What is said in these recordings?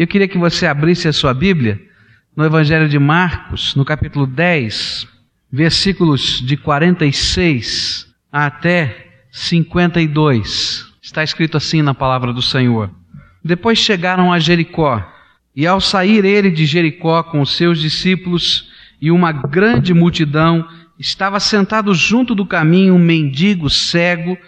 Eu queria que você abrisse a sua Bíblia no Evangelho de Marcos, no capítulo 10, versículos de 46 até 52. Está escrito assim na palavra do Senhor. Depois chegaram a Jericó, e ao sair ele de Jericó com os seus discípulos e uma grande multidão, estava sentado junto do caminho um mendigo cego,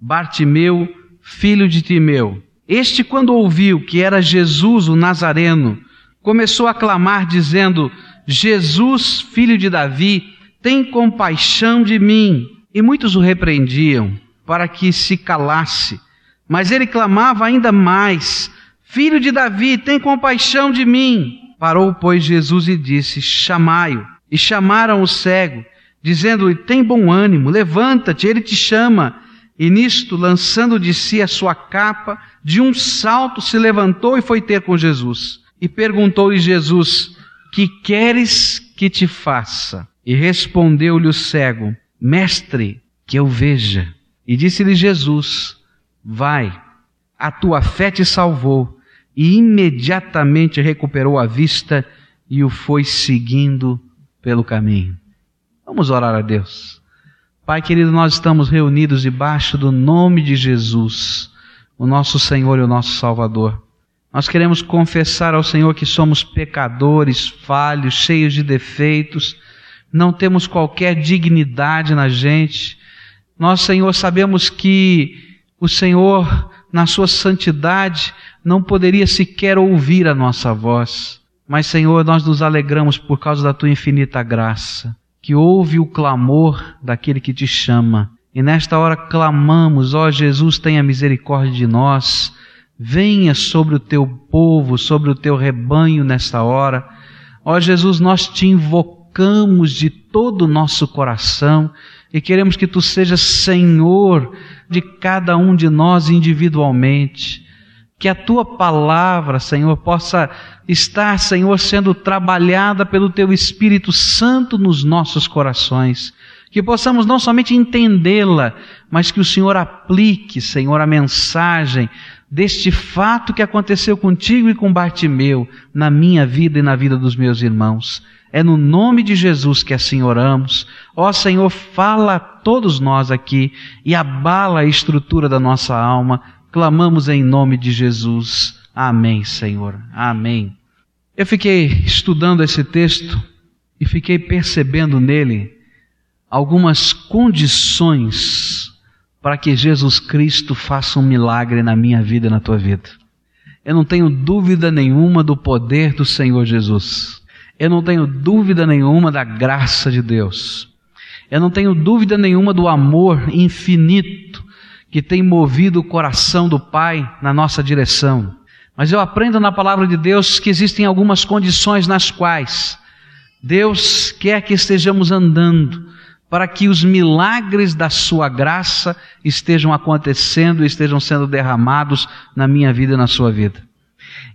Bartimeu, filho de Timeu. Este, quando ouviu que era Jesus o Nazareno, começou a clamar, dizendo: Jesus, filho de Davi, tem compaixão de mim. E muitos o repreendiam para que se calasse. Mas ele clamava ainda mais: Filho de Davi, tem compaixão de mim. Parou, pois, Jesus e disse: Chamai-o. E chamaram o cego, dizendo-lhe: Tem bom ânimo, levanta-te, ele te chama. E nisto, lançando de si a sua capa, de um salto se levantou e foi ter com Jesus. E perguntou-lhe Jesus: Que queres que te faça? E respondeu-lhe o cego: Mestre, que eu veja. E disse-lhe Jesus: Vai, a tua fé te salvou. E imediatamente recuperou a vista e o foi seguindo pelo caminho. Vamos orar a Deus. Pai querido, nós estamos reunidos debaixo do nome de Jesus, o nosso Senhor e o nosso Salvador. Nós queremos confessar ao Senhor que somos pecadores, falhos, cheios de defeitos, não temos qualquer dignidade na gente. Nós, Senhor, sabemos que o Senhor, na sua santidade, não poderia sequer ouvir a nossa voz. Mas, Senhor, nós nos alegramos por causa da tua infinita graça, que ouve o clamor daquele que te chama. E nesta hora clamamos, ó Jesus, tenha misericórdia de nós. Venha sobre o teu povo, sobre o teu rebanho nesta hora. Ó Jesus, nós te invocamos de todo o nosso coração e queremos que tu sejas Senhor de cada um de nós individualmente. Que a tua palavra, Senhor, possa estar, Senhor, sendo trabalhada pelo teu Espírito Santo nos nossos corações. Que possamos não somente entendê-la, mas que o Senhor aplique, Senhor, a mensagem deste fato que aconteceu contigo e com Bartimeu na minha vida e na vida dos meus irmãos. É no nome de Jesus que assim oramos. Ó Senhor, fala a todos nós aqui e abala a estrutura da nossa alma. Clamamos em nome de Jesus. Amém, Senhor. Amém. Eu fiquei estudando esse texto e fiquei percebendo nele algumas condições para que Jesus Cristo faça um milagre na minha vida e na tua vida. Eu não tenho dúvida nenhuma do poder do Senhor Jesus. Eu não tenho dúvida nenhuma da graça de Deus. Eu não tenho dúvida nenhuma do amor infinito que tem movido o coração do Pai na nossa direção. Mas eu aprendo na palavra de Deus que existem algumas condições nas quais Deus quer que estejamos andando para que os milagres da sua graça estejam acontecendo e estejam sendo derramados na minha vida e na sua vida.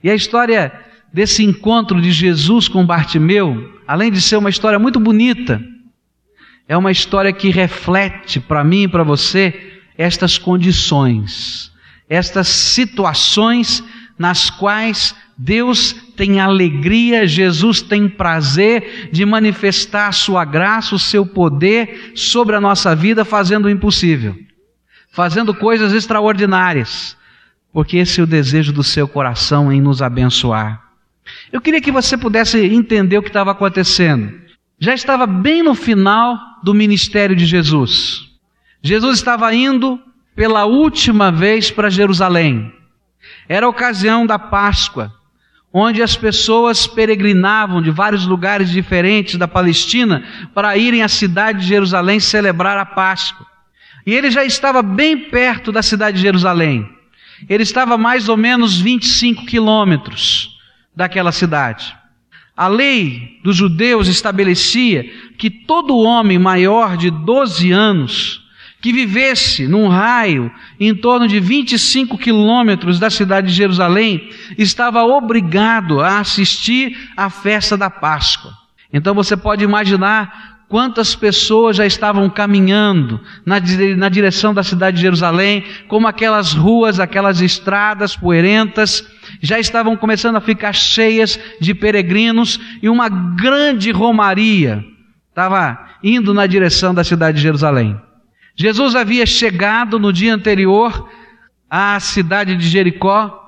E a história desse encontro de Jesus com Bartimeu, além de ser uma história muito bonita, é uma história que reflete para mim e para você estas condições, estas situações nas quais Deus tem alegria, Jesus tem prazer de manifestar sua graça, o seu poder sobre a nossa vida, fazendo o impossível, fazendo coisas extraordinárias, porque esse é o desejo do seu coração em nos abençoar. Eu queria que você pudesse entender o que estava acontecendo. Já estava bem no final do ministério de Jesus. Jesus estava indo pela última vez para Jerusalém. Era a ocasião da Páscoa, onde as pessoas peregrinavam de vários lugares diferentes da Palestina para irem à cidade de Jerusalém celebrar a Páscoa. E ele já estava bem perto da cidade de Jerusalém. Ele estava mais ou menos 25 quilômetros daquela cidade. A lei dos judeus estabelecia que todo homem maior de 12 anos que vivesse num raio em torno de 25 quilômetros da cidade de Jerusalém estava obrigado a assistir à festa da Páscoa. Então você pode imaginar quantas pessoas já estavam caminhando na, na direção da cidade de Jerusalém, como aquelas ruas, aquelas estradas poeirentas, já estavam começando a ficar cheias de peregrinos e uma grande romaria estava indo na direção da cidade de Jerusalém. Jesus havia chegado no dia anterior à cidade de Jericó.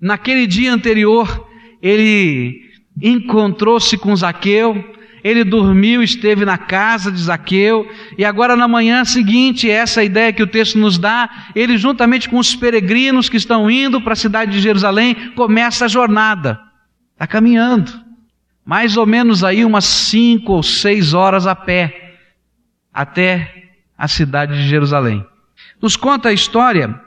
Naquele dia anterior, ele encontrou-se com Zaqueu, ele dormiu, esteve na casa de Zaqueu, e agora na manhã seguinte, essa é ideia que o texto nos dá, ele juntamente com os peregrinos que estão indo para a cidade de Jerusalém, começa a jornada. Está caminhando. Mais ou menos aí umas cinco ou seis horas a pé, até a cidade de Jerusalém. Nos conta a história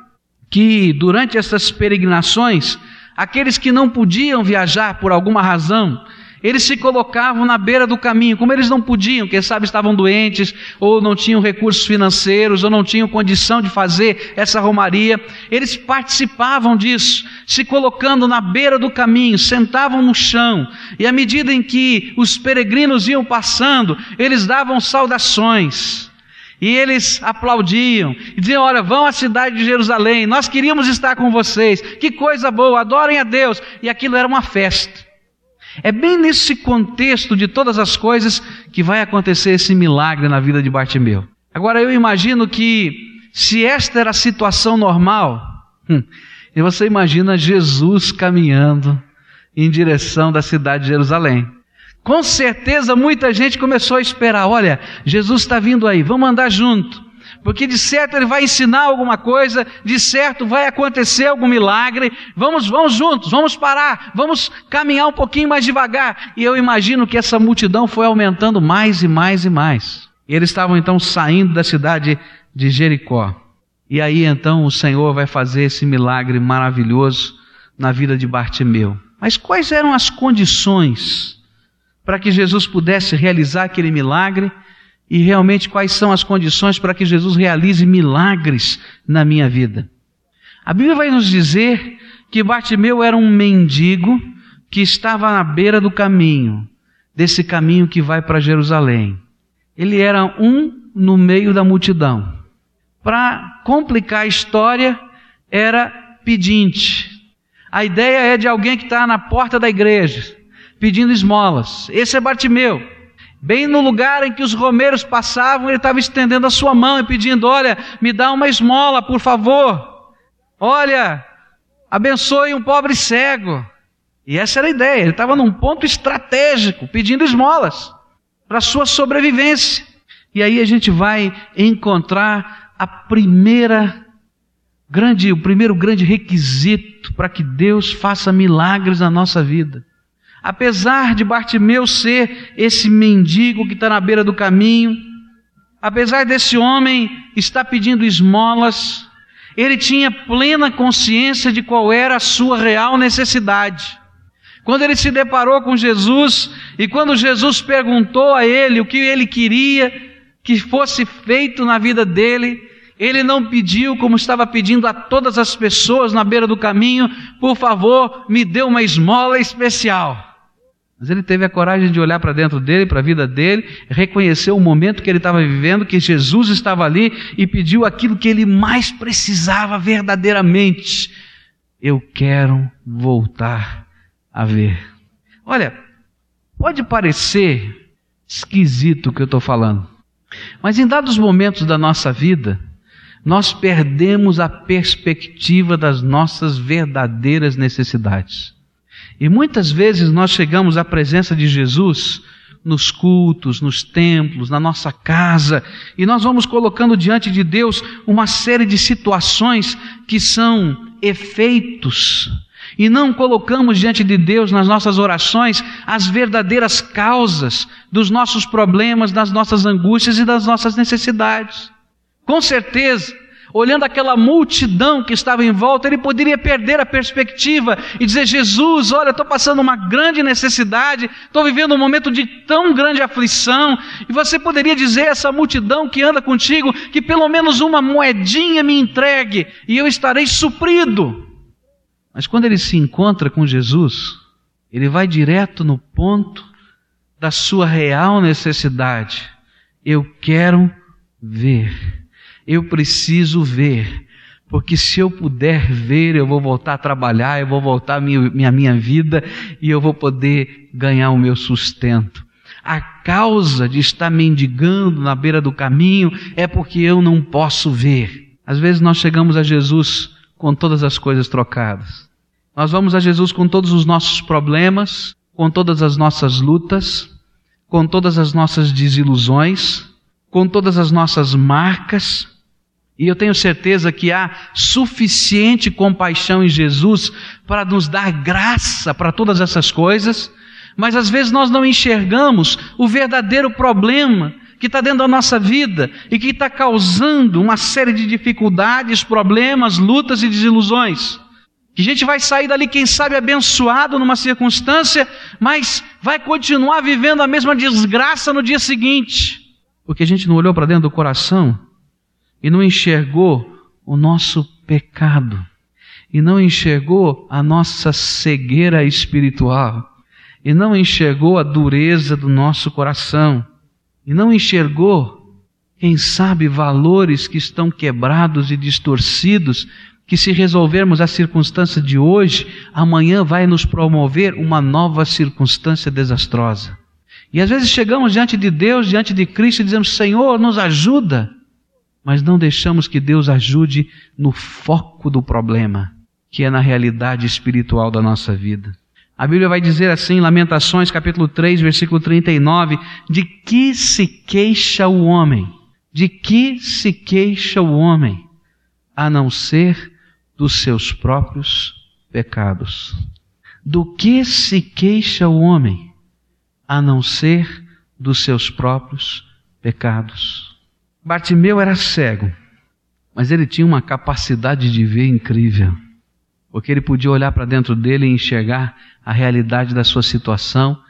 que durante essas peregrinações, aqueles que não podiam viajar por alguma razão, eles se colocavam na beira do caminho, como eles não podiam, quem sabe estavam doentes, ou não tinham recursos financeiros, ou não tinham condição de fazer essa romaria, eles participavam disso, se colocando na beira do caminho, sentavam no chão, e à medida em que os peregrinos iam passando, eles davam saudações. E eles aplaudiam e diziam: Olha, vão à cidade de Jerusalém, nós queríamos estar com vocês, que coisa boa, adorem a Deus. E aquilo era uma festa. É bem nesse contexto de todas as coisas que vai acontecer esse milagre na vida de Bartimeu. Agora eu imagino que se esta era a situação normal, hum, e você imagina Jesus caminhando em direção da cidade de Jerusalém. Com certeza muita gente começou a esperar: olha, Jesus está vindo aí, vamos andar junto. Porque de certo ele vai ensinar alguma coisa, de certo vai acontecer algum milagre. Vamos, vamos juntos, vamos parar, vamos caminhar um pouquinho mais devagar. E eu imagino que essa multidão foi aumentando mais e mais e mais. E eles estavam então saindo da cidade de Jericó. E aí então o Senhor vai fazer esse milagre maravilhoso na vida de Bartimeu. Mas quais eram as condições para que Jesus pudesse realizar aquele milagre e realmente quais são as condições para que Jesus realize milagres na minha vida. A Bíblia vai nos dizer que Bartimeu era um mendigo que estava na beira do caminho, desse caminho que vai para Jerusalém. Ele era um no meio da multidão. Para complicar a história, era pedinte. A ideia é de alguém que está na porta da igreja, pedindo esmolas. Esse é Bartimeu. Bem no lugar em que os romeiros passavam, ele estava estendendo a sua mão e pedindo: Olha, me dá uma esmola, por favor. Olha, abençoe um pobre cego. E essa era a ideia. Ele estava num ponto estratégico, pedindo esmolas para sua sobrevivência. E aí a gente vai encontrar a primeira grande, o primeiro grande requisito para que Deus faça milagres na nossa vida. Apesar de Bartimeu ser esse mendigo que está na beira do caminho, apesar desse homem estar pedindo esmolas, ele tinha plena consciência de qual era a sua real necessidade. Quando ele se deparou com Jesus e quando Jesus perguntou a ele o que ele queria que fosse feito na vida dele, ele não pediu como estava pedindo a todas as pessoas na beira do caminho, por favor, me dê uma esmola especial. Mas ele teve a coragem de olhar para dentro dele, para a vida dele, reconhecer o momento que ele estava vivendo, que Jesus estava ali e pediu aquilo que ele mais precisava verdadeiramente. Eu quero voltar a ver. Olha, pode parecer esquisito o que eu estou falando, mas em dados momentos da nossa vida, nós perdemos a perspectiva das nossas verdadeiras necessidades. E muitas vezes nós chegamos à presença de Jesus nos cultos, nos templos, na nossa casa, e nós vamos colocando diante de Deus uma série de situações que são efeitos, e não colocamos diante de Deus nas nossas orações as verdadeiras causas dos nossos problemas, das nossas angústias e das nossas necessidades. Com certeza, olhando aquela multidão que estava em volta, ele poderia perder a perspectiva e dizer: Jesus, olha, estou passando uma grande necessidade, estou vivendo um momento de tão grande aflição. E você poderia dizer a essa multidão que anda contigo que pelo menos uma moedinha me entregue e eu estarei suprido. Mas quando ele se encontra com Jesus, ele vai direto no ponto da sua real necessidade Eu quero ver. Eu preciso ver. Porque se eu puder ver, eu vou voltar a trabalhar, eu vou voltar a minha, minha, vida e eu vou poder ganhar o meu sustento. A causa de estar mendigando na beira do caminho é porque eu não posso ver. Às vezes nós chegamos a Jesus com todas as coisas trocadas. Nós vamos a Jesus com todos os nossos problemas, com todas as nossas lutas, com todas as nossas desilusões, com todas as nossas marcas, e eu tenho certeza que há suficiente compaixão em Jesus para nos dar graça para todas essas coisas, mas às vezes nós não enxergamos o verdadeiro problema que está dentro da nossa vida e que está causando uma série de dificuldades, problemas, lutas e desilusões. Que a gente vai sair dali, quem sabe, abençoado numa circunstância, mas vai continuar vivendo a mesma desgraça no dia seguinte, porque a gente não olhou para dentro do coração e não enxergou o nosso pecado, e não enxergou a nossa cegueira espiritual, e não enxergou a dureza do nosso coração, e não enxergou, quem sabe, valores que estão quebrados e distorcidos, que se resolvermos a circunstância de hoje, amanhã vai nos promover uma nova circunstância desastrosa. E às vezes chegamos diante de Deus, diante de Cristo, e dizemos: Senhor, nos ajuda mas não deixamos que Deus ajude no foco do problema, que é na realidade espiritual da nossa vida. A Bíblia vai dizer assim, Lamentações, capítulo 3, versículo 39, de que se queixa o homem? De que se queixa o homem? A não ser dos seus próprios pecados. Do que se queixa o homem? A não ser dos seus próprios pecados. Bartimeu era cego, mas ele tinha uma capacidade de ver incrível, porque ele podia olhar para dentro dele e enxergar a realidade da sua situação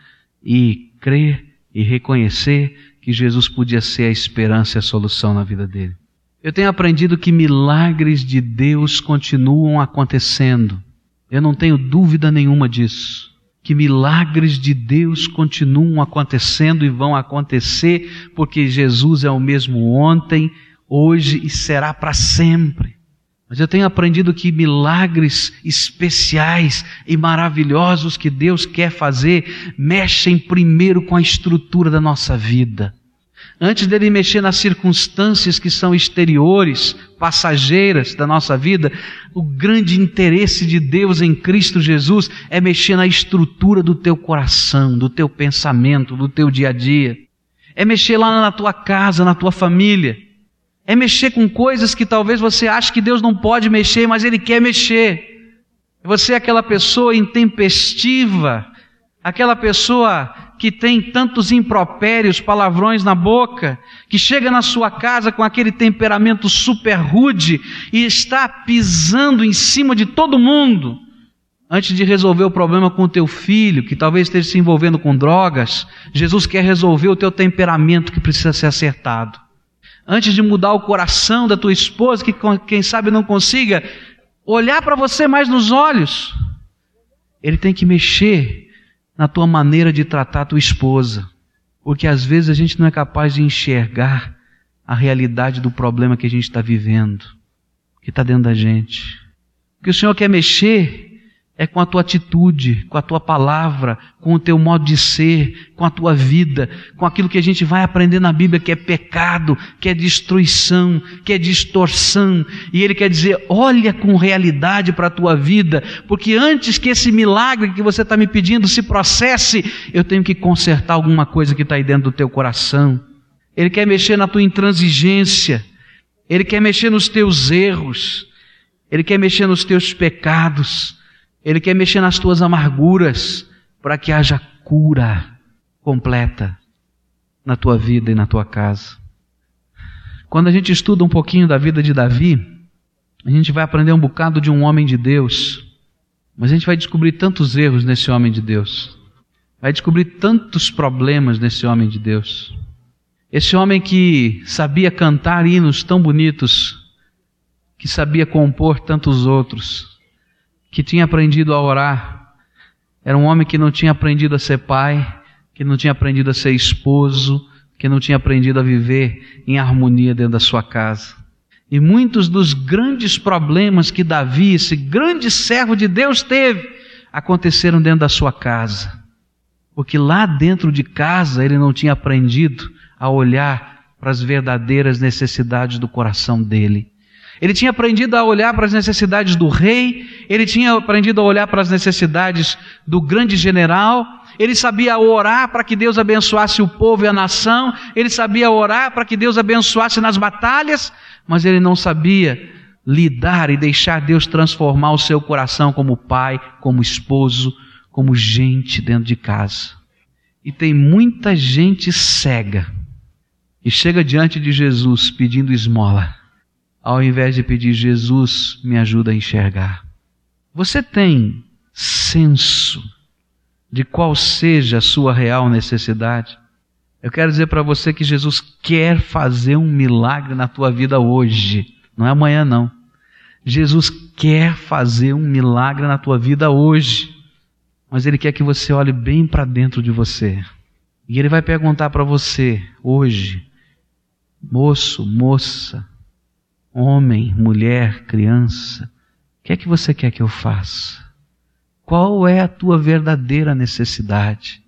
e crer e reconhecer que Jesus podia ser a esperança e a solução na vida dele. Eu tenho aprendido que milagres de Deus continuam acontecendo. Eu não tenho dúvida nenhuma disso que milagres de Deus continuam acontecendo e vão acontecer, porque Jesus é o mesmo ontem, hoje e será para sempre. Mas eu tenho aprendido que milagres especiais e maravilhosos que Deus quer fazer mexem primeiro com a estrutura da nossa vida. Antes dele mexer nas circunstâncias que são exteriores, passageiras da nossa vida, o grande interesse de Deus em Cristo Jesus é mexer na estrutura do teu coração, do teu pensamento, do teu dia a dia. É mexer lá na tua casa, na tua família. É mexer com coisas que talvez você ache que Deus não pode mexer, mas Ele quer mexer. Você é aquela pessoa intempestiva, aquela pessoa que tem tantos impropérios, palavrões na boca, que chega na sua casa com aquele temperamento super rude e está pisando em cima de todo mundo, antes de resolver o problema com o teu filho, que talvez esteja se envolvendo com drogas, Jesus quer resolver o teu temperamento que precisa ser acertado. Antes de mudar o coração da tua esposa, que quem sabe não consiga olhar para você mais nos olhos, ele tem que mexer na tua maneira de tratar a tua esposa. Porque às vezes a gente não é capaz de enxergar a realidade do problema que a gente está vivendo, que está dentro da gente. O que o Senhor quer mexer é com a tua atitude, com a tua palavra, com o teu modo de ser, com a tua vida, com aquilo que a gente vai aprender na Bíblia que é pecado, que é destruição, que é distorção. E Ele quer dizer: olha com realidade para a tua vida, porque antes que esse milagre que você está me pedindo se processe, eu tenho que consertar alguma coisa que está aí dentro do teu coração. Ele quer mexer na tua intransigência, Ele quer mexer nos teus erros, Ele quer mexer nos teus pecados. Ele quer mexer nas tuas amarguras para que haja cura completa na tua vida e na tua casa. Quando a gente estuda um pouquinho da vida de Davi, a gente vai aprender um bocado de um homem de Deus, mas a gente vai descobrir tantos erros nesse homem de Deus, vai descobrir tantos problemas nesse homem de Deus. Esse homem que sabia cantar hinos tão bonitos, que sabia compor tantos outros, que tinha aprendido a orar. Era um homem que não tinha aprendido a ser pai, que não tinha aprendido a ser esposo, que não tinha aprendido a viver em harmonia dentro da sua casa. E muitos dos grandes problemas que Davi, esse grande servo de Deus, teve, aconteceram dentro da sua casa. Porque lá dentro de casa ele não tinha aprendido a olhar para as verdadeiras necessidades do coração dele. Ele tinha aprendido a olhar para as necessidades do rei, ele tinha aprendido a olhar para as necessidades do grande general, ele sabia orar para que Deus abençoasse o povo e a nação, ele sabia orar para que Deus abençoasse nas batalhas, mas ele não sabia lidar e deixar Deus transformar o seu coração como pai, como esposo, como gente dentro de casa. E tem muita gente cega e chega diante de Jesus pedindo esmola, ao invés de pedir Jesus, me ajuda a enxergar. Você tem senso de qual seja a sua real necessidade? Eu quero dizer para você que Jesus quer fazer um milagre na tua vida hoje, não é amanhã não. Jesus quer fazer um milagre na tua vida hoje, mas Ele quer que você olhe bem para dentro de você. E Ele vai perguntar para você hoje: moço, moça, homem, mulher, criança, o que é que você quer que eu faça? Qual é a tua verdadeira necessidade?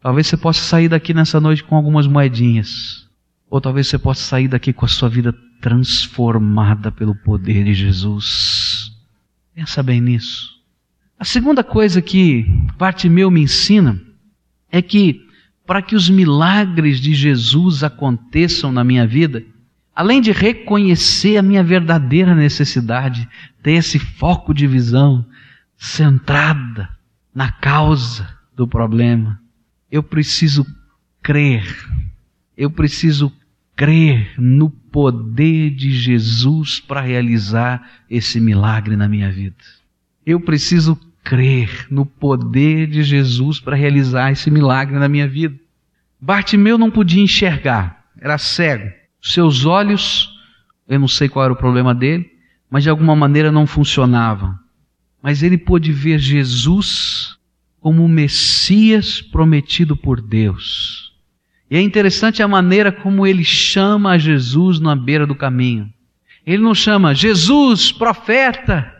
Talvez você possa sair daqui nessa noite com algumas moedinhas, ou talvez você possa sair daqui com a sua vida transformada pelo poder de Jesus. Pensa bem nisso. A segunda coisa que Bartimeu me ensina é que para que os milagres de Jesus aconteçam na minha vida, além de reconhecer a minha verdadeira necessidade, ter esse foco de visão centrada na causa do problema, eu preciso crer, eu preciso crer no poder de Jesus para realizar esse milagre na minha vida. Eu preciso crer no poder de Jesus para realizar esse milagre na minha vida. Bartimeu não podia enxergar, era cego. Seus olhos, eu não sei qual era o problema dele, mas de alguma maneira não funcionavam. Mas ele pôde ver Jesus como o Messias prometido por Deus. E é interessante a maneira como ele chama a Jesus na beira do caminho. Ele não chama Jesus, profeta,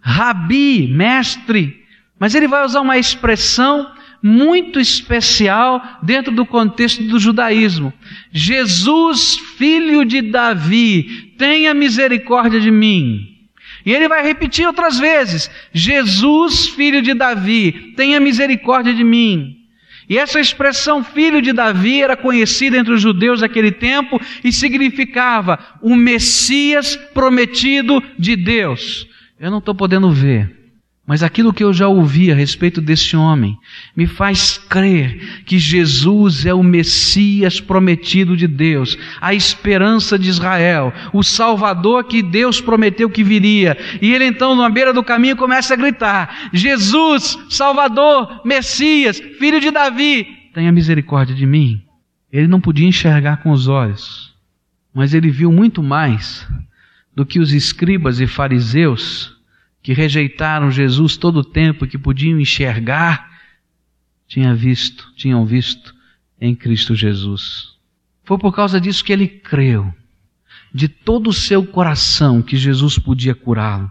rabi, mestre, mas ele vai usar uma expressão muito especial dentro do contexto do judaísmo. Jesus, filho de Davi, tenha misericórdia de mim. E ele vai repetir outras vezes: Jesus, filho de Davi, tenha misericórdia de mim. E essa expressão filho de Davi era conhecida entre os judeus daquele tempo e significava o Messias prometido de Deus. Eu não estou podendo ver, mas aquilo que eu já ouvi a respeito desse homem me faz crer que Jesus é o Messias prometido de Deus, a esperança de Israel, o Salvador que Deus prometeu que viria. E ele então, na beira do caminho, começa a gritar: Jesus, Salvador, Messias, filho de Davi, tenha misericórdia de mim. Ele não podia enxergar com os olhos, mas ele viu muito mais do que os escribas e fariseus que rejeitaram Jesus todo o tempo, que podiam enxergar, tinha visto, tinham visto em Cristo Jesus. Foi por causa disso que ele creu, de todo o seu coração, que Jesus podia curá-lo.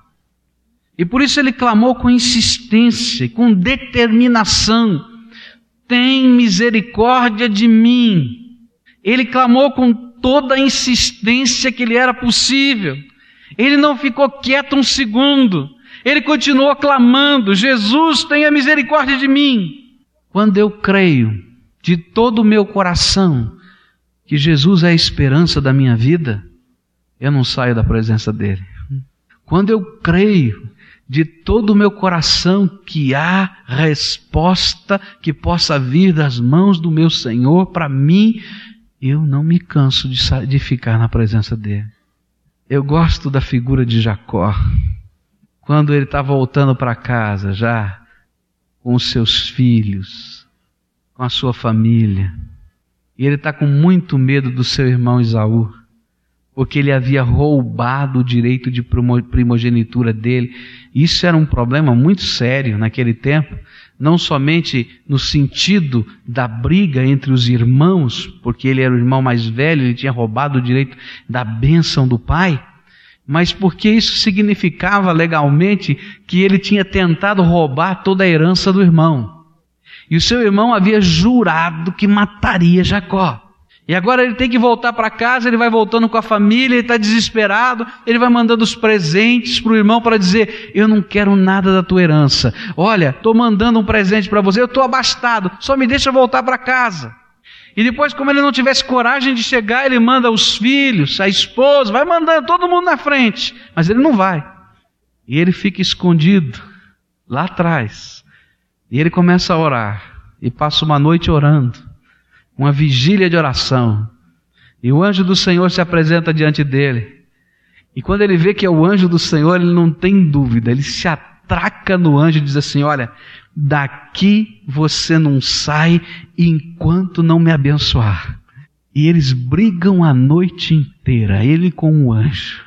E por isso ele clamou com insistência, com determinação: tem misericórdia de mim. Ele clamou com toda a insistência que lhe era possível. Ele não ficou quieto um segundo. Ele continuou clamando: Jesus, tenha misericórdia de mim. Quando eu creio de todo o meu coração que Jesus é a esperança da minha vida, eu não saio da presença dele. Quando eu creio de todo o meu coração que há resposta que possa vir das mãos do meu Senhor para mim, eu não me canso de, de ficar na presença dele. Eu gosto da figura de Jacó. Quando ele está voltando para casa, já com os seus filhos, com a sua família, e ele está com muito medo do seu irmão Isaú, porque ele havia roubado o direito de primogenitura dele. Isso era um problema muito sério naquele tempo. não somente no sentido da briga entre os irmãos, porque ele era o irmão mais velho, ele tinha roubado o direito da bênção do pai, mas porque isso significava legalmente que ele tinha tentado roubar toda a herança do irmão. E o seu irmão havia jurado que mataria Jacó. E agora ele tem que voltar para casa, ele vai voltando com a família, ele está desesperado, ele vai mandando os presentes para o irmão para dizer: Eu não quero nada da tua herança. Olha, estou mandando um presente para você, eu estou abastado, só me deixa voltar para casa. E depois, como ele não tivesse coragem de chegar, ele manda os filhos, a esposa, vai mandando todo mundo na frente, mas ele não vai. E ele fica escondido lá atrás. E ele começa a orar e passa uma noite orando uma vigília de oração. E o anjo do Senhor se apresenta diante dele. E quando ele vê que é o anjo do Senhor, ele não tem dúvida, ele se atraca no anjo e diz assim: Olha, daqui você não sai enquanto não me abençoar. E eles brigam a noite inteira, ele com o anjo.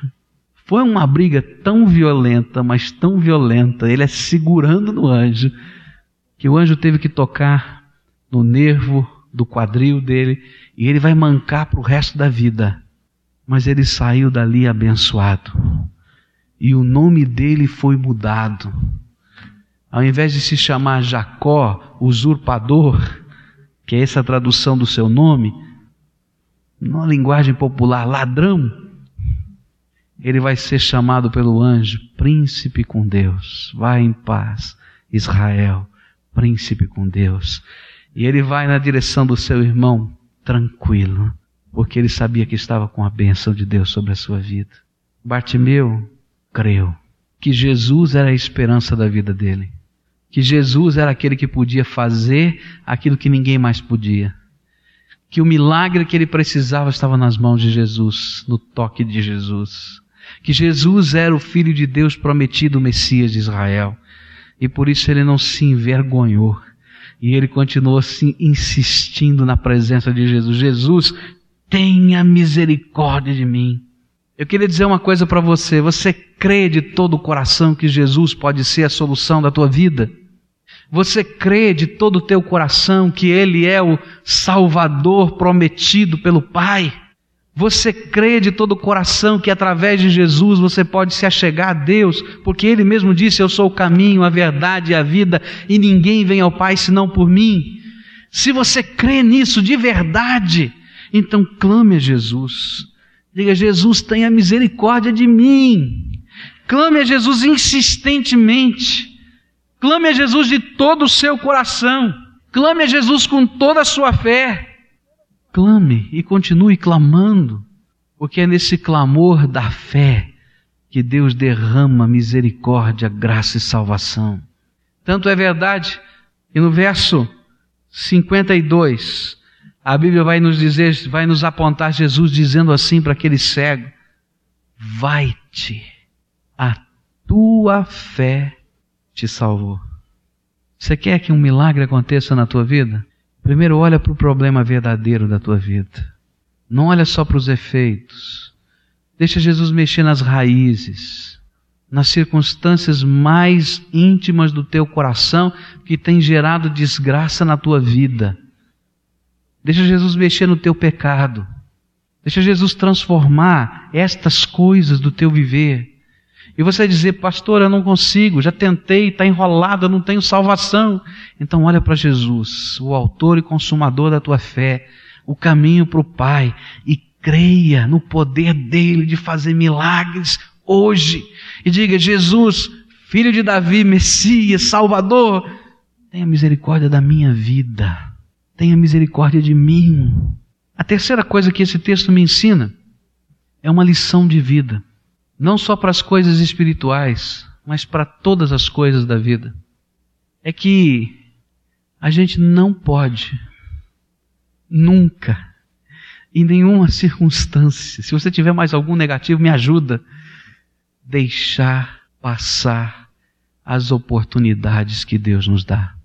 Foi uma briga tão violenta, mas tão violenta, ele é segurando no anjo, que o anjo teve que tocar no nervo do quadril dele e ele vai mancar para o resto da vida. Mas ele saiu dali abençoado. E o nome dele foi mudado. Ao invés de se chamar Jacó, usurpador, que é essa tradução do seu nome, na linguagem popular, ladrão, ele vai ser chamado pelo anjo, príncipe com Deus. Vai em paz, Israel, príncipe com Deus. E ele vai na direção do seu irmão tranquilo, porque ele sabia que estava com a bênção de Deus sobre a sua vida. Bartimeu creu que Jesus era a esperança da vida dele, que Jesus era aquele que podia fazer aquilo que ninguém mais podia, que o milagre que ele precisava estava nas mãos de Jesus, no toque de Jesus, que Jesus era o Filho de Deus prometido, o Messias de Israel, e por isso ele não se envergonhou e ele continuou assim, insistindo na presença de Jesus. Jesus, tenha misericórdia de mim. Eu queria dizer uma coisa para você. Você crê de todo o coração que Jesus pode ser a solução da tua vida? Você crê de todo o teu coração que Ele é o Salvador prometido pelo Pai? Você crê de todo o coração que através de Jesus você pode se achegar a Deus, porque Ele mesmo disse: Eu sou o caminho, a verdade e a vida, e ninguém vem ao Pai senão por mim. Se você crê nisso de verdade, então clame a Jesus. Diga: Jesus, tenha misericórdia de mim. Clame a Jesus insistentemente. Clame a Jesus de todo o seu coração. Clame a Jesus com toda a sua fé. Clame e continue clamando, porque é nesse clamor da fé que Deus derrama misericórdia, graça e salvação. Tanto é verdade que no verso 52, a Bíblia vai nos dizer, vai nos apontar Jesus dizendo assim para aquele cego: Vai-te, a tua fé te salvou. Você quer que um milagre aconteça na tua vida? Primeiro, olha para o problema verdadeiro da tua vida. Não olha só para os efeitos. Deixa Jesus mexer nas raízes, nas circunstâncias mais íntimas do teu coração que tem gerado desgraça na tua vida. Deixa Jesus mexer no teu pecado. Deixa Jesus transformar estas coisas do teu viver. E você dizer, pastor, eu não consigo, já tentei, está enrolado, eu não tenho salvação. Então olha para Jesus, o autor e consumador da tua fé, o caminho para o Pai, e creia no poder dele de fazer milagres hoje. E diga, Jesus, filho de Davi, Messias, Salvador, tenha misericórdia da minha vida, tenha misericórdia de mim. A terceira coisa que esse texto me ensina é uma lição de vida não só para as coisas espirituais, mas para todas as coisas da vida, é que a gente não pode, nunca, em nenhuma circunstância, se você tiver mais algum negativo, me ajuda, deixar passar as oportunidades que Deus nos dá.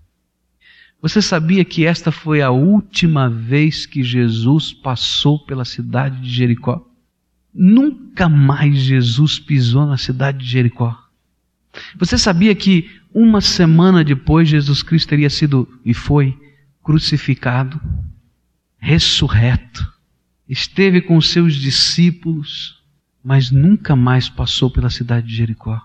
Você sabia que esta foi a última vez que Jesus passou pela cidade de Jericó? Nunca mais Jesus pisou na cidade de Jericó. Você sabia que uma semana depois, Jesus Cristo teria sido e foi crucificado, ressurreto, esteve com seus discípulos, mas nunca mais passou pela cidade de Jericó.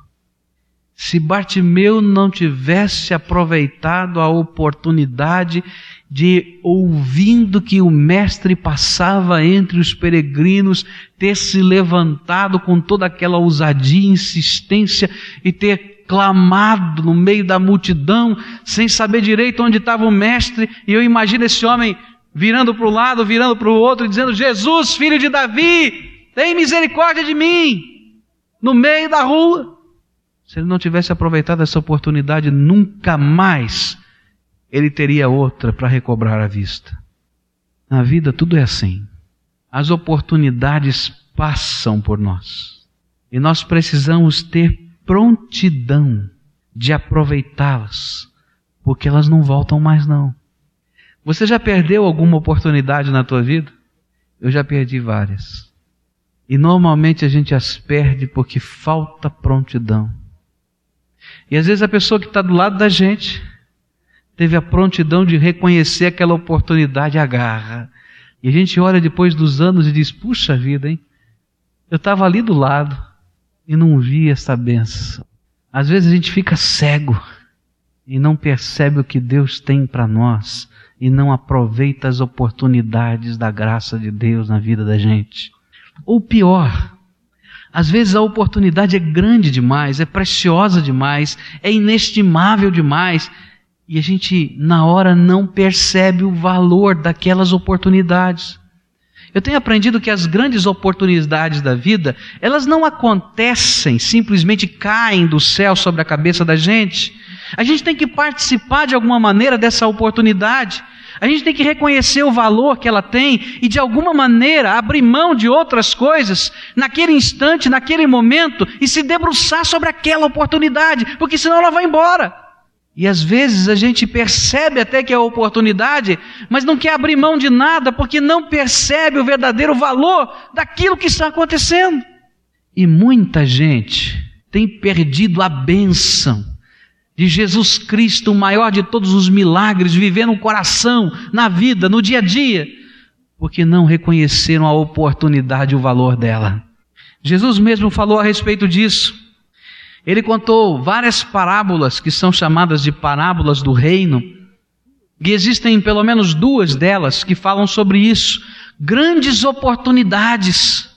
Se Bartimeu não tivesse aproveitado a oportunidade de, ouvindo que o Mestre passava entre os peregrinos, ter se levantado com toda aquela ousadia e insistência e ter clamado no meio da multidão, sem saber direito onde estava o Mestre, e eu imagino esse homem virando para o lado, virando para o outro, dizendo: Jesus, filho de Davi, tem misericórdia de mim, no meio da rua. Se ele não tivesse aproveitado essa oportunidade, nunca mais ele teria outra para recobrar a vista. Na vida tudo é assim. As oportunidades passam por nós. E nós precisamos ter prontidão de aproveitá-las, porque elas não voltam mais não. Você já perdeu alguma oportunidade na tua vida? Eu já perdi várias. E normalmente a gente as perde porque falta prontidão. E às vezes a pessoa que está do lado da gente teve a prontidão de reconhecer aquela oportunidade agarra. E a gente olha depois dos anos e diz: puxa vida, hein? Eu estava ali do lado e não vi essa benção. Às vezes a gente fica cego e não percebe o que Deus tem para nós e não aproveita as oportunidades da graça de Deus na vida da gente. Ou pior, às vezes a oportunidade é grande demais, é preciosa demais, é inestimável demais, e a gente, na hora, não percebe o valor daquelas oportunidades. Eu tenho aprendido que as grandes oportunidades da vida, elas não acontecem, simplesmente caem do céu sobre a cabeça da gente. A gente tem que participar de alguma maneira dessa oportunidade. A gente tem que reconhecer o valor que ela tem e de alguma maneira abrir mão de outras coisas naquele instante, naquele momento e se debruçar sobre aquela oportunidade, porque senão ela vai embora. E às vezes a gente percebe até que é a oportunidade, mas não quer abrir mão de nada porque não percebe o verdadeiro valor daquilo que está acontecendo. E muita gente tem perdido a bênção de Jesus Cristo, o maior de todos os milagres, viver no coração, na vida, no dia a dia, porque não reconheceram a oportunidade e o valor dela. Jesus mesmo falou a respeito disso. Ele contou várias parábolas que são chamadas de parábolas do reino, e existem pelo menos duas delas que falam sobre isso. Grandes oportunidades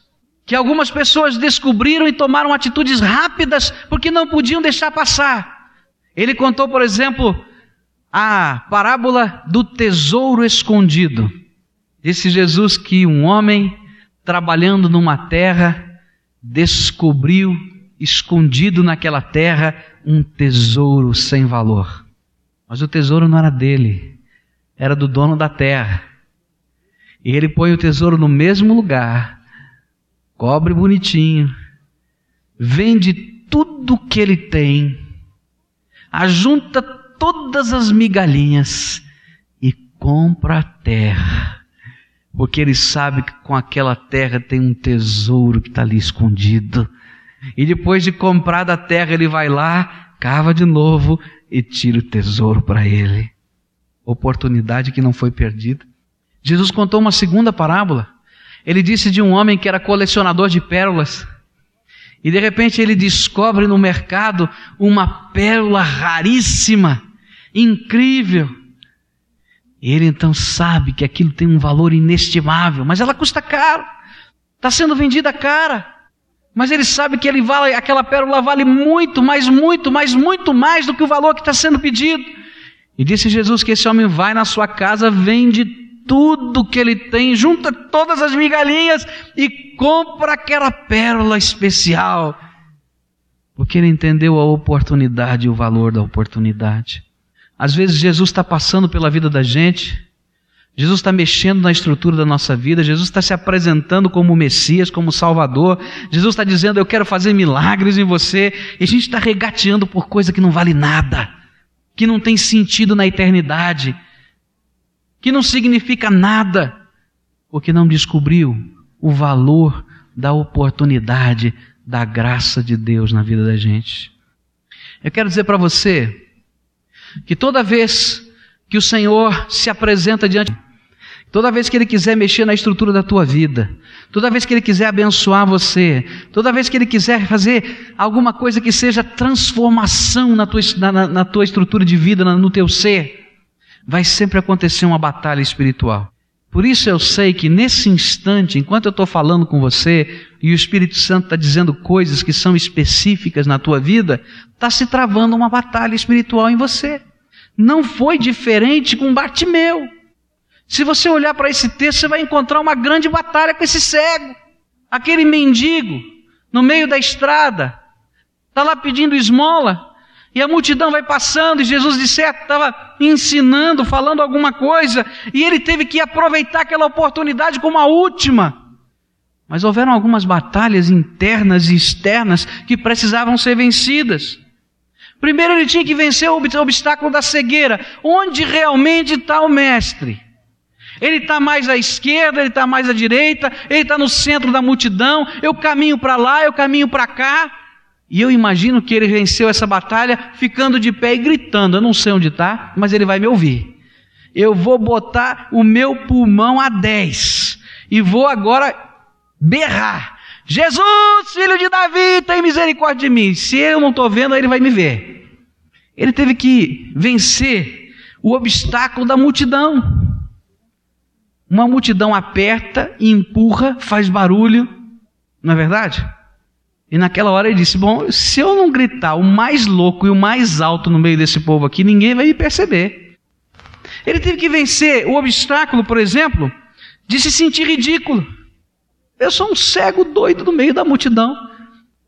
que algumas pessoas descobriram e tomaram atitudes rápidas porque não podiam deixar passar. Ele contou, por exemplo, a parábola do tesouro escondido. Disse Jesus que um homem trabalhando numa terra descobriu escondido naquela terra um tesouro sem valor. Mas o tesouro não era dele, era do dono da terra. E ele põe o tesouro no mesmo lugar, cobre bonitinho, vende tudo que ele tem ajunta todas as migalhinhas e compra a terra. Porque ele sabe que com aquela terra tem um tesouro que está ali escondido. E depois de comprar da terra, ele vai lá, cava de novo e tira o tesouro para ele. Oportunidade que não foi perdida. Jesus contou uma segunda parábola. Ele disse de um homem que era colecionador de pérolas. E de repente ele descobre no mercado uma pérola raríssima, incrível. E ele então sabe que aquilo tem um valor inestimável, mas ela custa caro. Está sendo vendida cara. Mas ele sabe que ele vale, aquela pérola vale muito, mas muito, mas muito mais do que o valor que está sendo pedido. E disse Jesus que esse homem vai na sua casa, vende tudo que ele tem, junta todas as migalhinhas e compra aquela pérola especial. Porque ele entendeu a oportunidade e o valor da oportunidade. Às vezes Jesus está passando pela vida da gente, Jesus está mexendo na estrutura da nossa vida, Jesus está se apresentando como Messias, como Salvador, Jesus está dizendo: Eu quero fazer milagres em você, e a gente está regateando por coisa que não vale nada, que não tem sentido na eternidade que não significa nada, porque não descobriu o valor da oportunidade da graça de Deus na vida da gente. Eu quero dizer para você que toda vez que o Senhor se apresenta diante Toda vez que Ele quiser mexer na estrutura da tua vida, toda vez que Ele quiser abençoar você, toda vez que Ele quiser fazer alguma coisa que seja transformação na tua, na, na tua estrutura de vida, no teu ser, vai sempre acontecer uma batalha espiritual. Por isso eu sei que nesse instante, enquanto eu estou falando com você e o Espírito Santo está dizendo coisas que são específicas na tua vida, está se travando uma batalha espiritual em você. Não foi diferente com Bartimeu. Se você olhar para esse texto, você vai encontrar uma grande batalha com esse cego, aquele mendigo, no meio da estrada, está lá pedindo esmola, e a multidão vai passando, e Jesus certo estava ensinando, falando alguma coisa, e ele teve que aproveitar aquela oportunidade como a última. Mas houveram algumas batalhas internas e externas que precisavam ser vencidas. Primeiro ele tinha que vencer o obstáculo da cegueira. Onde realmente está o mestre? Ele está mais à esquerda, ele está mais à direita, ele está no centro da multidão. Eu caminho para lá, eu caminho para cá. E eu imagino que ele venceu essa batalha ficando de pé e gritando. Eu não sei onde está, mas ele vai me ouvir. Eu vou botar o meu pulmão a 10 e vou agora berrar. Jesus, filho de Davi, tem misericórdia de mim. Se eu não estou vendo, ele vai me ver. Ele teve que vencer o obstáculo da multidão. Uma multidão aperta, empurra, faz barulho, não é verdade? E naquela hora ele disse: Bom, se eu não gritar o mais louco e o mais alto no meio desse povo aqui, ninguém vai me perceber. Ele teve que vencer o obstáculo, por exemplo, de se sentir ridículo. Eu sou um cego doido no meio da multidão,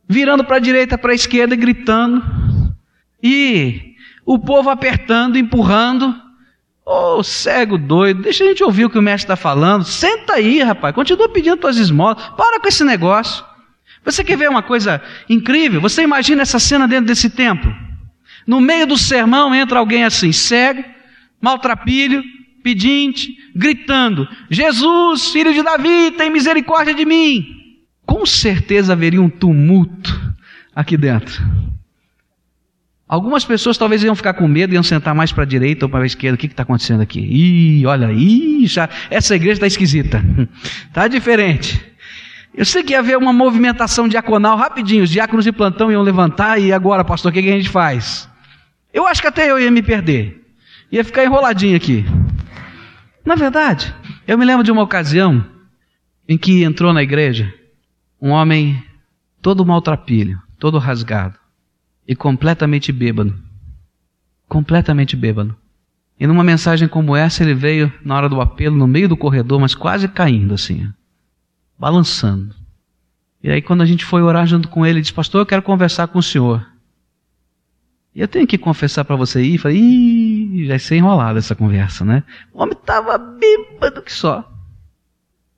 virando para a direita, para a esquerda gritando. E o povo apertando, empurrando. Ô oh, cego doido, deixa a gente ouvir o que o mestre está falando. Senta aí, rapaz, continua pedindo tuas esmolas. Para com esse negócio. Você quer ver uma coisa incrível? Você imagina essa cena dentro desse templo? No meio do sermão entra alguém assim, cego, maltrapilho, pedinte, gritando: Jesus, filho de Davi, tem misericórdia de mim. Com certeza haveria um tumulto aqui dentro. Algumas pessoas talvez iam ficar com medo, iam sentar mais para a direita ou para a esquerda. O que está acontecendo aqui? Ih, olha, ih, já, essa igreja está esquisita. Está diferente. Eu sei que ia haver uma movimentação diaconal rapidinho. Os diáconos de plantão iam levantar e agora, pastor, o que, que a gente faz? Eu acho que até eu ia me perder. Ia ficar enroladinho aqui. Na verdade, eu me lembro de uma ocasião em que entrou na igreja um homem todo maltrapilho, todo rasgado e completamente bêbado. Completamente bêbado. E numa mensagem como essa, ele veio na hora do apelo, no meio do corredor, mas quase caindo assim, balançando. E aí, quando a gente foi orar junto com ele, ele disse: Pastor, eu quero conversar com o senhor. E eu tenho que confessar para você aí, falei, Ih, já ser enrolada essa conversa, né? O homem estava bêbado que só.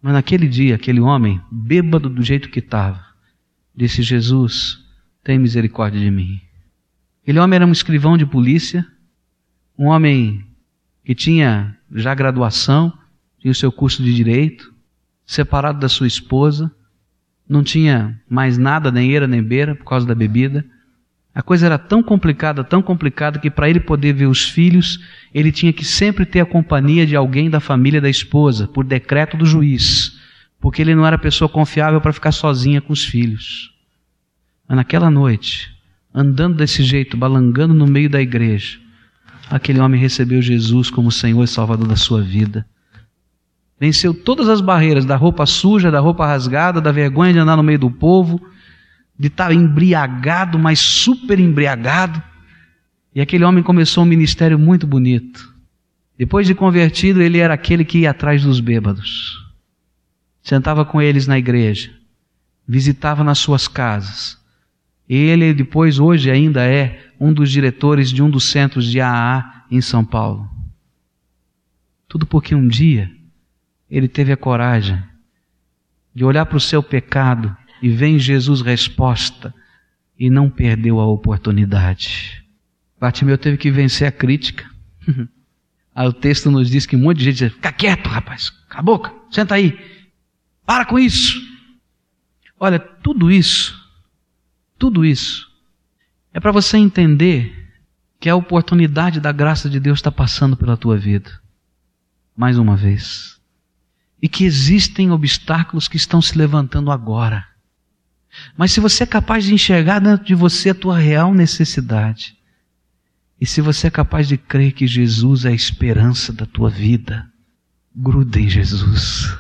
Mas naquele dia, aquele homem, bêbado do jeito que estava, disse: Jesus, tem misericórdia de mim. Aquele homem era um escrivão de polícia, um homem que tinha já graduação, tinha o seu curso de direito, separado da sua esposa, não tinha mais nada, nem eira nem beira, por causa da bebida. A coisa era tão complicada, tão complicada, que para ele poder ver os filhos, ele tinha que sempre ter a companhia de alguém da família da esposa, por decreto do juiz, porque ele não era pessoa confiável para ficar sozinha com os filhos. Mas naquela noite, andando desse jeito, balangando no meio da igreja, aquele homem recebeu Jesus como Senhor e Salvador da sua vida. Venceu todas as barreiras da roupa suja, da roupa rasgada, da vergonha de andar no meio do povo, de estar embriagado, mas super embriagado. E aquele homem começou um ministério muito bonito. Depois de convertido, ele era aquele que ia atrás dos bêbados. Sentava com eles na igreja, visitava nas suas casas, ele depois, hoje ainda é um dos diretores de um dos centros de AA em São Paulo. Tudo porque um dia ele teve a coragem de olhar para o seu pecado e ver em Jesus resposta e não perdeu a oportunidade. Bartimeu teve que vencer a crítica. Aí o texto nos diz que um monte de gente diz: fica quieto, rapaz, cala a boca, senta aí, para com isso. Olha, tudo isso tudo isso é para você entender que a oportunidade da graça de Deus está passando pela tua vida. Mais uma vez. E que existem obstáculos que estão se levantando agora. Mas se você é capaz de enxergar dentro de você a tua real necessidade, e se você é capaz de crer que Jesus é a esperança da tua vida, gruda em Jesus.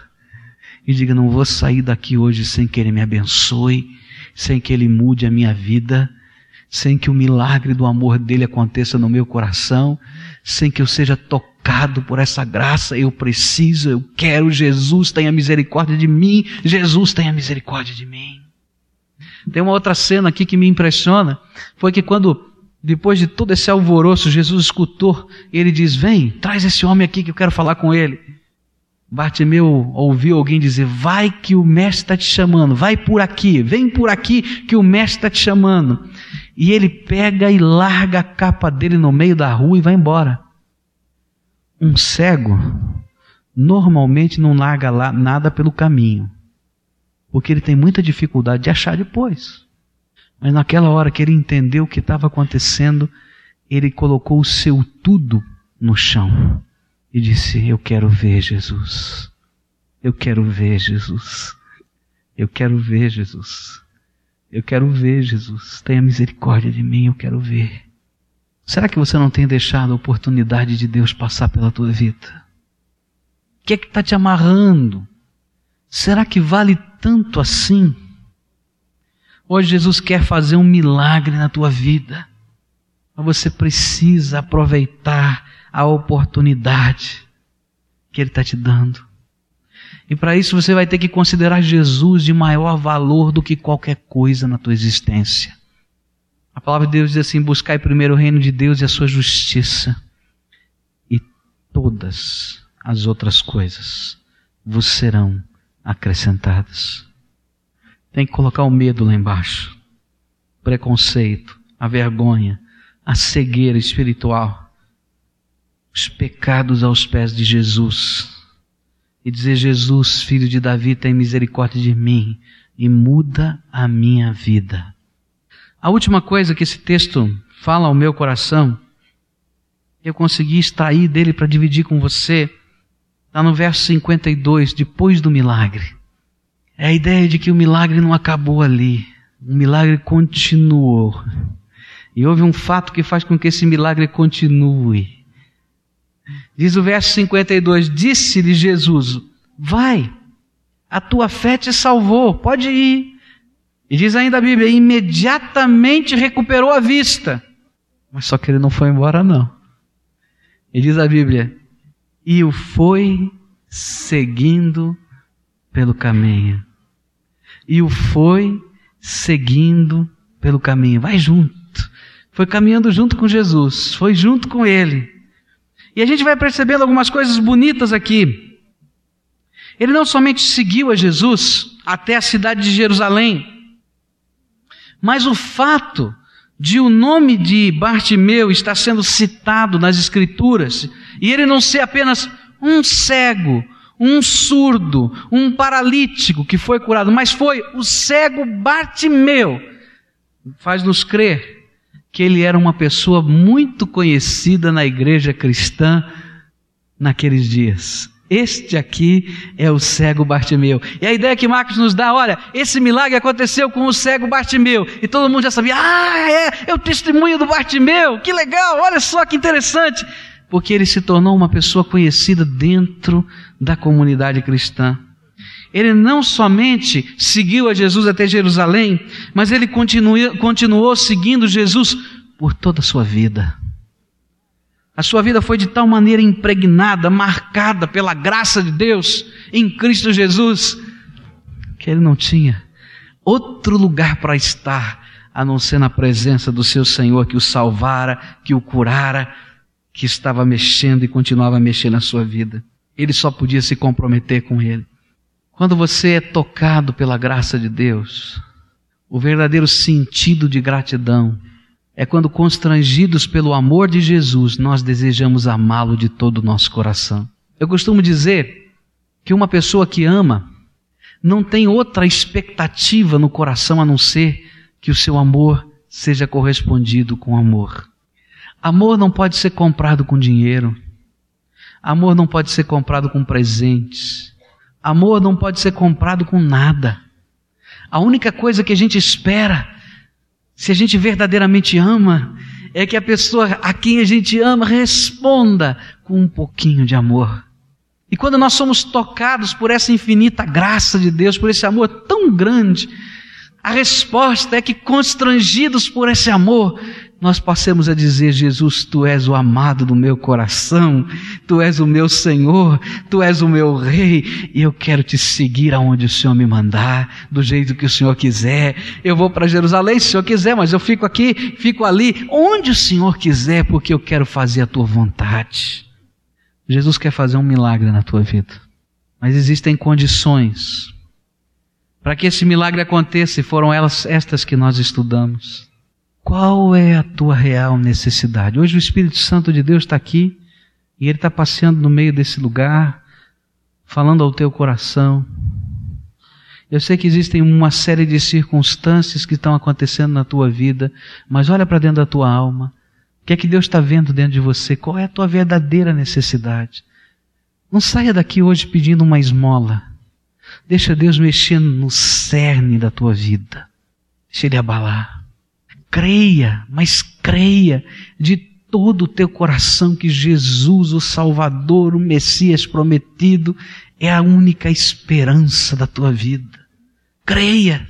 E diga: não vou sair daqui hoje sem que Ele me abençoe, sem que Ele mude a minha vida, sem que o milagre do amor dele aconteça no meu coração, sem que eu seja tocado por essa graça. Eu preciso, eu quero. Jesus tenha misericórdia de mim. Jesus tenha misericórdia de mim. Tem uma outra cena aqui que me impressiona. Foi que quando, depois de todo esse alvoroço, Jesus escutou, ele diz: Vem, traz esse homem aqui que eu quero falar com ele. Bartimeu ouviu alguém dizer: Vai que o mestre está te chamando, vai por aqui, vem por aqui que o mestre está te chamando. E ele pega e larga a capa dele no meio da rua e vai embora. Um cego normalmente não larga lá nada pelo caminho, porque ele tem muita dificuldade de achar depois. Mas naquela hora que ele entendeu o que estava acontecendo, ele colocou o seu tudo no chão e disse: Eu quero ver Jesus. Eu quero ver Jesus. Eu quero ver Jesus. Eu quero ver Jesus. Tenha misericórdia de mim, eu quero ver. Será que você não tem deixado a oportunidade de Deus passar pela tua vida? O que é que está te amarrando? Será que vale tanto assim? Hoje Jesus quer fazer um milagre na tua vida, mas você precisa aproveitar a oportunidade que Ele está te dando. E para isso você vai ter que considerar Jesus de maior valor do que qualquer coisa na tua existência. A palavra de Deus diz assim: buscai primeiro o reino de Deus e a sua justiça, e todas as outras coisas vos serão acrescentadas. Tem que colocar o medo lá embaixo, preconceito, a vergonha, a cegueira espiritual os pecados aos pés de Jesus e dizer: Jesus, filho de Davi, tem misericórdia de mim e muda a minha vida. A última coisa que esse texto fala ao meu coração, eu consegui extrair dele para dividir com você, está no verso 52, depois do milagre. É a ideia de que o milagre não acabou ali, o milagre continuou. E houve um fato que faz com que esse milagre continue. Diz o verso 52: Disse-lhe Jesus: Vai, a tua fé te salvou, pode ir. E diz ainda a Bíblia: imediatamente recuperou a vista. Mas só que ele não foi embora, não. E diz a Bíblia: e o foi seguindo pelo caminho. E o foi seguindo pelo caminho. Vai junto. Foi caminhando junto com Jesus, foi junto com ele. E a gente vai percebendo algumas coisas bonitas aqui. Ele não somente seguiu a Jesus até a cidade de Jerusalém, mas o fato de o nome de Bartimeu estar sendo citado nas Escrituras, e ele não ser apenas um cego, um surdo, um paralítico que foi curado, mas foi o cego Bartimeu, faz-nos crer que ele era uma pessoa muito conhecida na igreja cristã naqueles dias. Este aqui é o cego Bartimeu. E a ideia que Marcos nos dá, olha, esse milagre aconteceu com o cego Bartimeu. E todo mundo já sabia, ah, é, é o testemunho do Bartimeu. Que legal, olha só que interessante. Porque ele se tornou uma pessoa conhecida dentro da comunidade cristã. Ele não somente seguiu a Jesus até Jerusalém, mas ele continuou, continuou seguindo Jesus por toda a sua vida. A sua vida foi de tal maneira impregnada, marcada pela graça de Deus em Cristo Jesus, que ele não tinha outro lugar para estar a não ser na presença do seu Senhor que o salvara, que o curara, que estava mexendo e continuava mexendo na sua vida. Ele só podia se comprometer com ele. Quando você é tocado pela graça de Deus, o verdadeiro sentido de gratidão é quando, constrangidos pelo amor de Jesus, nós desejamos amá-lo de todo o nosso coração. Eu costumo dizer que uma pessoa que ama não tem outra expectativa no coração a não ser que o seu amor seja correspondido com amor. Amor não pode ser comprado com dinheiro. Amor não pode ser comprado com presentes. Amor não pode ser comprado com nada. A única coisa que a gente espera, se a gente verdadeiramente ama, é que a pessoa a quem a gente ama responda com um pouquinho de amor. E quando nós somos tocados por essa infinita graça de Deus, por esse amor tão grande, a resposta é que, constrangidos por esse amor, nós passemos a dizer: Jesus, tu és o amado do meu coração, tu és o meu Senhor, tu és o meu Rei, e eu quero te seguir aonde o Senhor me mandar, do jeito que o Senhor quiser. Eu vou para Jerusalém se o Senhor quiser, mas eu fico aqui, fico ali, onde o Senhor quiser, porque eu quero fazer a tua vontade. Jesus quer fazer um milagre na tua vida, mas existem condições para que esse milagre aconteça, e foram elas estas que nós estudamos. Qual é a tua real necessidade? Hoje o Espírito Santo de Deus está aqui e ele está passeando no meio desse lugar, falando ao teu coração. Eu sei que existem uma série de circunstâncias que estão acontecendo na tua vida, mas olha para dentro da tua alma. O que é que Deus está vendo dentro de você? Qual é a tua verdadeira necessidade? Não saia daqui hoje pedindo uma esmola. Deixa Deus mexendo no cerne da tua vida. Deixa Ele abalar creia, mas creia de todo o teu coração que Jesus, o Salvador, o Messias prometido, é a única esperança da tua vida. Creia.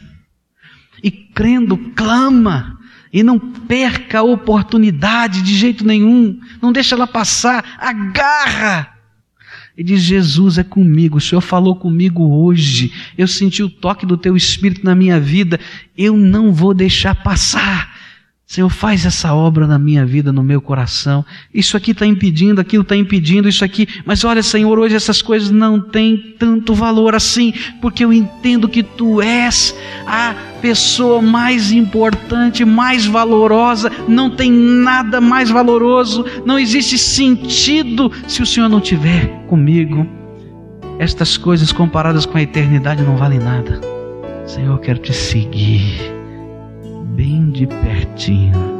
E crendo, clama. E não perca a oportunidade de jeito nenhum. Não deixa ela passar. Agarra e diz: Jesus é comigo, o Senhor falou comigo hoje, eu senti o toque do teu Espírito na minha vida, eu não vou deixar passar. Senhor, faz essa obra na minha vida, no meu coração. Isso aqui está impedindo, aquilo está impedindo, isso aqui. Mas olha, Senhor, hoje essas coisas não têm tanto valor assim, porque eu entendo que Tu és a pessoa mais importante, mais valorosa. Não tem nada mais valoroso, não existe sentido se o Senhor não estiver comigo. Estas coisas comparadas com a eternidade não valem nada. Senhor, eu quero te seguir bem de pertinho